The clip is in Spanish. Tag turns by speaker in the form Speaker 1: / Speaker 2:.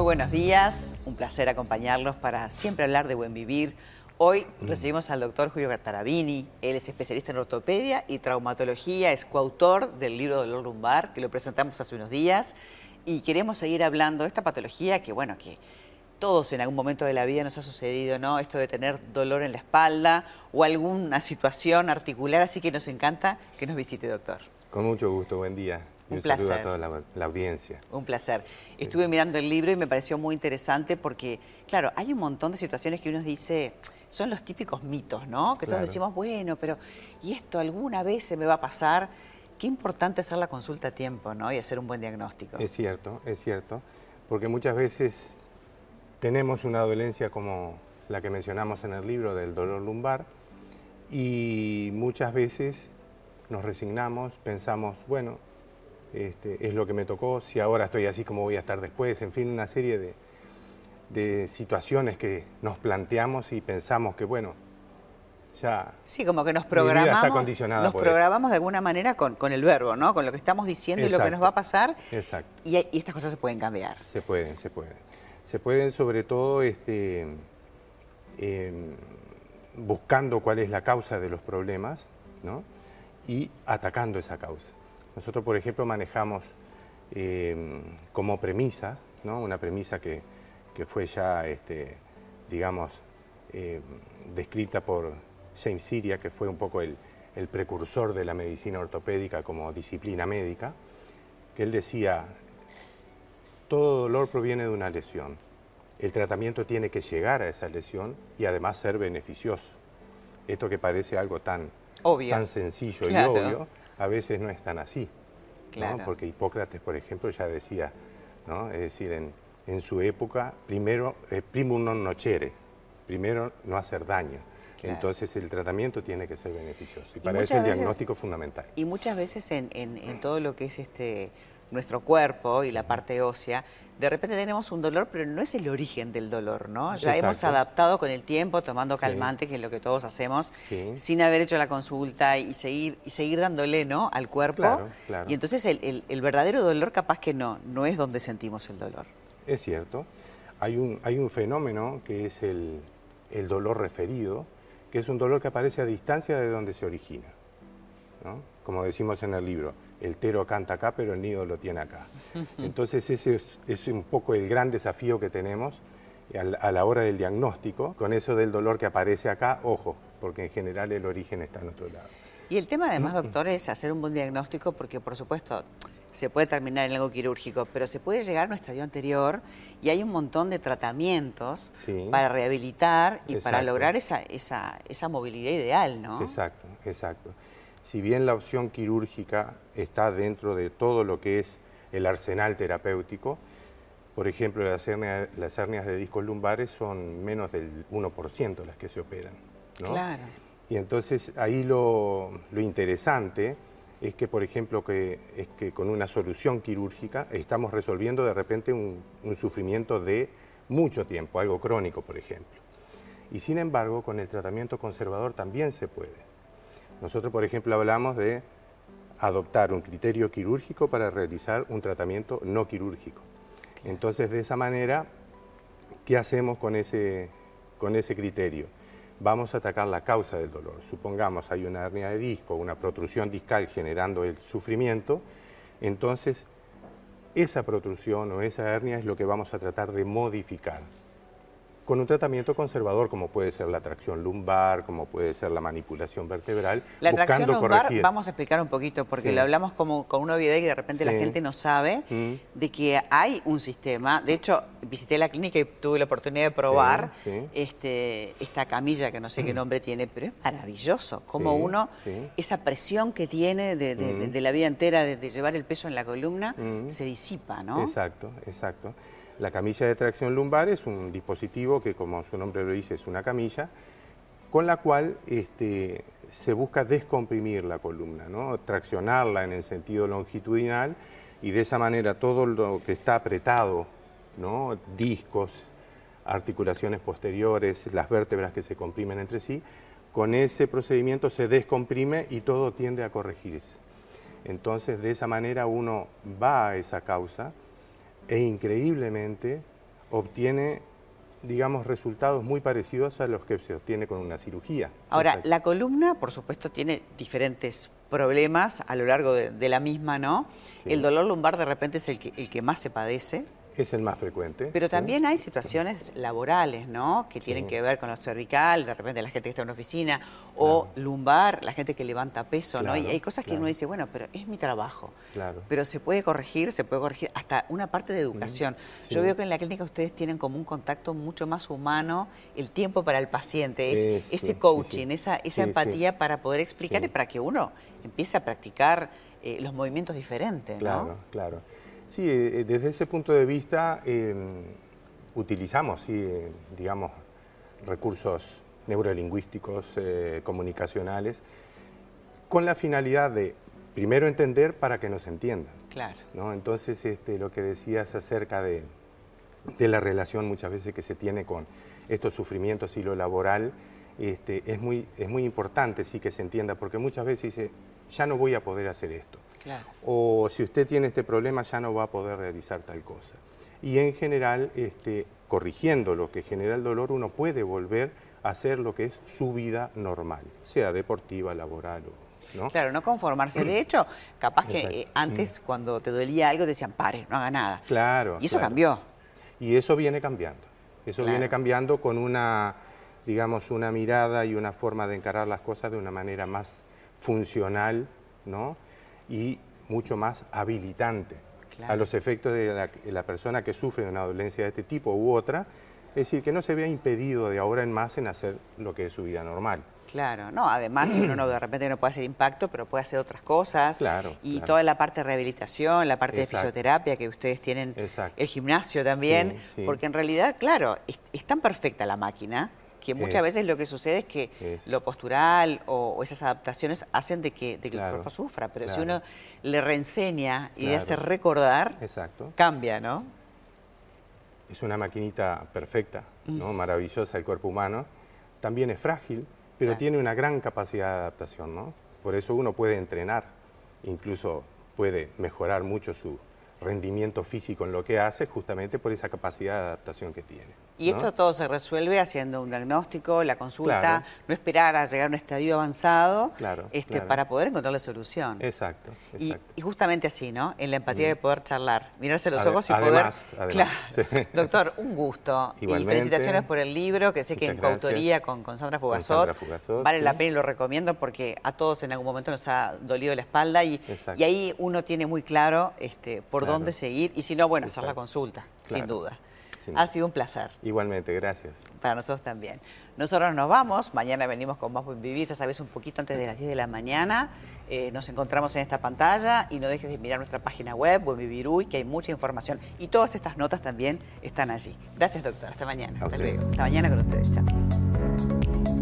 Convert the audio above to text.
Speaker 1: Muy buenos días, un placer acompañarlos para siempre hablar de buen vivir. Hoy recibimos al doctor Julio Tarabini, él es especialista en ortopedia y traumatología, es coautor del libro Dolor Lumbar, que lo presentamos hace unos días, y queremos seguir hablando de esta patología que, bueno, que todos en algún momento de la vida nos ha sucedido, ¿no? Esto de tener dolor en la espalda o alguna situación articular, así que nos encanta que nos visite, doctor.
Speaker 2: Con mucho gusto, buen día.
Speaker 1: Un,
Speaker 2: un
Speaker 1: placer.
Speaker 2: saludo a toda la, la, audiencia.
Speaker 1: Un placer. Estuve mirando el libro y me pareció muy interesante porque, claro, hay un montón de situaciones que uno dice, son los típicos mitos, ¿no? Que
Speaker 2: Claro.
Speaker 1: todos decimos, bueno, pero ¿y esto alguna vez se me va a pasar? Qué importante hacer la consulta a tiempo, ¿no? Y hacer un buen diagnóstico.
Speaker 2: Es cierto, es cierto, porque muchas veces tenemos una dolencia como la que mencionamos en el libro del dolor lumbar y muchas veces nos resignamos, pensamos, bueno, este, es lo que me tocó, si ahora estoy así como voy a estar después, en fin, una serie de, de situaciones que nos planteamos y pensamos que, bueno, ya
Speaker 1: Sí, como que nos
Speaker 2: vida está
Speaker 1: programamos,
Speaker 2: condicionada
Speaker 1: nos programamos de alguna manera con, con el verbo, ¿no? Con lo que estamos diciendo y lo que nos va a pasar.
Speaker 2: Exacto.
Speaker 1: Y, y estas cosas se pueden cambiar.
Speaker 2: Se pueden, se pueden. Se pueden sobre todo este, em, buscando cuál es la causa de los problemas ¿no? y atacando esa causa. Nosotros, por ejemplo, manejamos em, como premisa, ¿no? una premisa que, que fue ya, este, digamos, em, descrita por James Siria, que fue un poco el, el precursor de la medicina ortopédica como disciplina médica, que él decía, todo dolor proviene de una lesión. El tratamiento tiene que llegar a esa lesión y además ser beneficioso. Esto que parece algo tan,
Speaker 1: Obvio.
Speaker 2: tan sencillo
Speaker 1: Claro.
Speaker 2: y obvio, a veces no es tan así. ¿no?
Speaker 1: Claro.
Speaker 2: Porque Hipócrates, por ejemplo, ya decía, ¿no? es decir, en, en su época, primero, eh, primum non nocere, primero no hacer daño.
Speaker 1: Claro.
Speaker 2: Entonces el tratamiento tiene que ser beneficioso. Y para eso el
Speaker 1: veces-
Speaker 2: diagnóstico es fundamental.
Speaker 1: Y muchas veces en, en- en todo lo que es este nuestro cuerpo y la parte ósea, de repente tenemos un dolor, pero no es el origen del dolor, ¿no? Ya hemos adaptado con el tiempo, tomando
Speaker 2: Sí.
Speaker 1: calmantes, que es lo que todos hacemos,
Speaker 2: Sí.
Speaker 1: sin haber hecho la consulta y seguir, y seguir dándole, ¿no? Al cuerpo.
Speaker 2: Claro, claro.
Speaker 1: Y entonces el, el- el verdadero dolor capaz que no, no es donde sentimos el dolor.
Speaker 2: Es cierto. Hay un, hay un fenómeno que es el, el dolor referido, que es un dolor que aparece a distancia de donde se origina. ¿no? Como decimos en el libro, el tero canta acá, pero el nido lo tiene acá. Entonces ese es, es un poco el gran desafío que tenemos a la hora del diagnóstico, con eso del dolor que aparece acá, ojo, porque en general el origen está en otro lado.
Speaker 1: Y el tema además, doctor, es hacer un buen diagnóstico porque, por supuesto, se puede terminar en algo quirúrgico, pero se puede llegar a un estadio anterior y hay un montón de tratamientos
Speaker 2: Sí.
Speaker 1: para rehabilitar y para
Speaker 2: Exacto.
Speaker 1: lograr esa, esa, esa movilidad ideal, ¿no?
Speaker 2: Exacto, exacto. Si bien la opción quirúrgica está dentro de todo lo que es el arsenal terapéutico, por ejemplo, las hernias, las hernias de discos lumbares son menos del 1% las que se operan. ¿no?
Speaker 1: Claro.
Speaker 2: Y entonces ahí lo, lo interesante es que, por ejemplo, que, es que con una solución quirúrgica estamos resolviendo de repente un, un sufrimiento de mucho tiempo, algo crónico, por ejemplo. Y sin embargo, con el tratamiento conservador también se puede. Nosotros, por ejemplo, hablamos de adoptar un criterio quirúrgico para realizar un tratamiento no quirúrgico. Entonces, de esa manera, ¿qué hacemos con ese, con ese criterio? Vamos a atacar la causa del dolor. Supongamos hay una hernia de disco, una protrusión discal generando el sufrimiento, entonces esa protrusión o esa hernia es lo que vamos a tratar de modificar con un tratamiento conservador como puede ser la tracción lumbar, como puede ser la manipulación vertebral,
Speaker 1: La tracción lumbar,
Speaker 2: corregir.
Speaker 1: vamos a explicar un poquito, porque
Speaker 2: Sí.
Speaker 1: lo hablamos como con una obviedad y de repente la gente no sabe
Speaker 2: Mm.
Speaker 1: de que hay un sistema. De hecho, visité la clínica y tuve la oportunidad de probar
Speaker 2: Sí.
Speaker 1: Este, esta camilla, que no sé qué nombre tiene, pero es maravilloso. Como uno, esa presión que tiene de, de- de-
Speaker 2: Mm.
Speaker 1: de la vida entera, de, de llevar el peso en la columna,
Speaker 2: Mm.
Speaker 1: se disipa, ¿no?
Speaker 2: Exacto, exacto. La camilla de tracción lumbar es un dispositivo que, como su nombre lo dice, es una camilla, con la cual este, se busca descomprimir la columna, ¿no? traccionarla en el sentido longitudinal y de esa manera todo lo que está apretado, discos, articulaciones posteriores, las vértebras que se comprimen entre sí, con ese procedimiento se descomprime y todo tiende a corregirse. Entonces, de esa manera uno va a esa causa e increíblemente obtiene digamos, resultados muy parecidos a los que se obtiene con una cirugía.
Speaker 1: Ahora, la columna, por supuesto, tiene diferentes problemas a lo largo de, la misma, ¿no? El dolor lumbar de repente es el que, el que más se padece.
Speaker 2: Es el más frecuente.
Speaker 1: Pero también hay situaciones laborales, ¿no? Que tienen que ver con lo cervical, de repente la gente que está en una oficina, o lumbar, la gente que levanta peso, ¿no? Y hay cosas que uno dice, bueno, pero es mi trabajo. Claro. Pero se puede corregir, se puede corregir hasta una parte de educación. Yo veo que en la clínica ustedes tienen como un contacto mucho más humano, el tiempo para el paciente, es, ese coaching, esa, esa empatía para poder explicarle, para que uno empiece a practicar eh, los movimientos diferentes, ¿no?
Speaker 2: Claro, claro. Sí, eh, desde ese punto de vista em, utilizamos, eh, digamos, recursos neurolingüísticos, eh, comunicacionales, con la finalidad de primero entender para que nos entiendan.
Speaker 1: Claro.
Speaker 2: ¿no? Entonces, este, lo que decías acerca de, la relación muchas veces que se tiene con estos sufrimientos y lo laboral, este, es, muy, es muy importante sí que se entienda, porque muchas veces dice, ya no voy a poder hacer esto. O si usted tiene este problema ya no va a poder realizar tal cosa. Y en general, este, corrigiendo lo que genera el dolor, uno puede volver a hacer lo que es su vida normal, sea deportiva, laboral o... ¿no?
Speaker 1: Claro, no conformarse. De hecho, capaz que eh, antes mm. cuando te dolía algo decían, pare, no haga nada.
Speaker 2: Claro.
Speaker 1: Y eso cambió.
Speaker 2: Y eso viene cambiando. Eso viene cambiando con una, digamos, una mirada y una forma de encarar las cosas de una manera más funcional, ¿no? Y mucho más habilitante a los efectos de la, persona que sufre de una dolencia de este tipo u otra, es decir, que no se vea impedido de ahora en más en hacer lo que es su vida normal.
Speaker 1: Claro, no, además uno de repente no puede hacer impacto, pero puede hacer otras cosas. Claro. Y toda la parte de rehabilitación, la parte de fisioterapia que ustedes tienen, el gimnasio también, porque en realidad, claro, es tan perfecta la máquina que muchas veces lo que sucede es que lo postural o, esas adaptaciones hacen de que, el cuerpo sufra, pero si uno le reenseña y le hace recordar, cambia, ¿no?
Speaker 2: Es una maquinita perfecta, ¿no? maravillosa el cuerpo humano, también es frágil, pero tiene una gran capacidad de adaptación, ¿no? Por eso uno puede entrenar, incluso puede mejorar mucho su rendimiento físico en lo que hace, justamente por esa capacidad de adaptación que tiene.
Speaker 1: Y esto todo se resuelve haciendo un diagnóstico, la consulta, no esperar a llegar a un estadio avanzado este, para poder encontrar la solución.
Speaker 2: Exacto.
Speaker 1: Y, justamente así, ¿no? En la empatía de poder charlar, mirarse los ojos y poder... Además, Doctor, un gusto. y felicitaciones por el libro, que sé que en coautoría con, con, Sandra Fugasot. vale la pena y lo recomiendo porque a todos en algún momento nos ha dolido la espalda y, y ahí uno tiene muy claro este, por dónde seguir y si no, bueno, hacer la consulta, sin duda. Ha sido un placer.
Speaker 2: Igualmente, gracias.
Speaker 1: Para nosotros también. Nosotros nos vamos, mañana venimos con Más Buen Vivir, ya sabes, un poquito antes de las 10 de la mañana. Eh, nos encontramos en esta pantalla y no dejes de mirar nuestra página web, Buen Vivir Uy, que hay mucha información y todas estas notas también están allí. Gracias, doctor. Hasta mañana. Hasta luego. Hasta mañana con ustedes. Chao.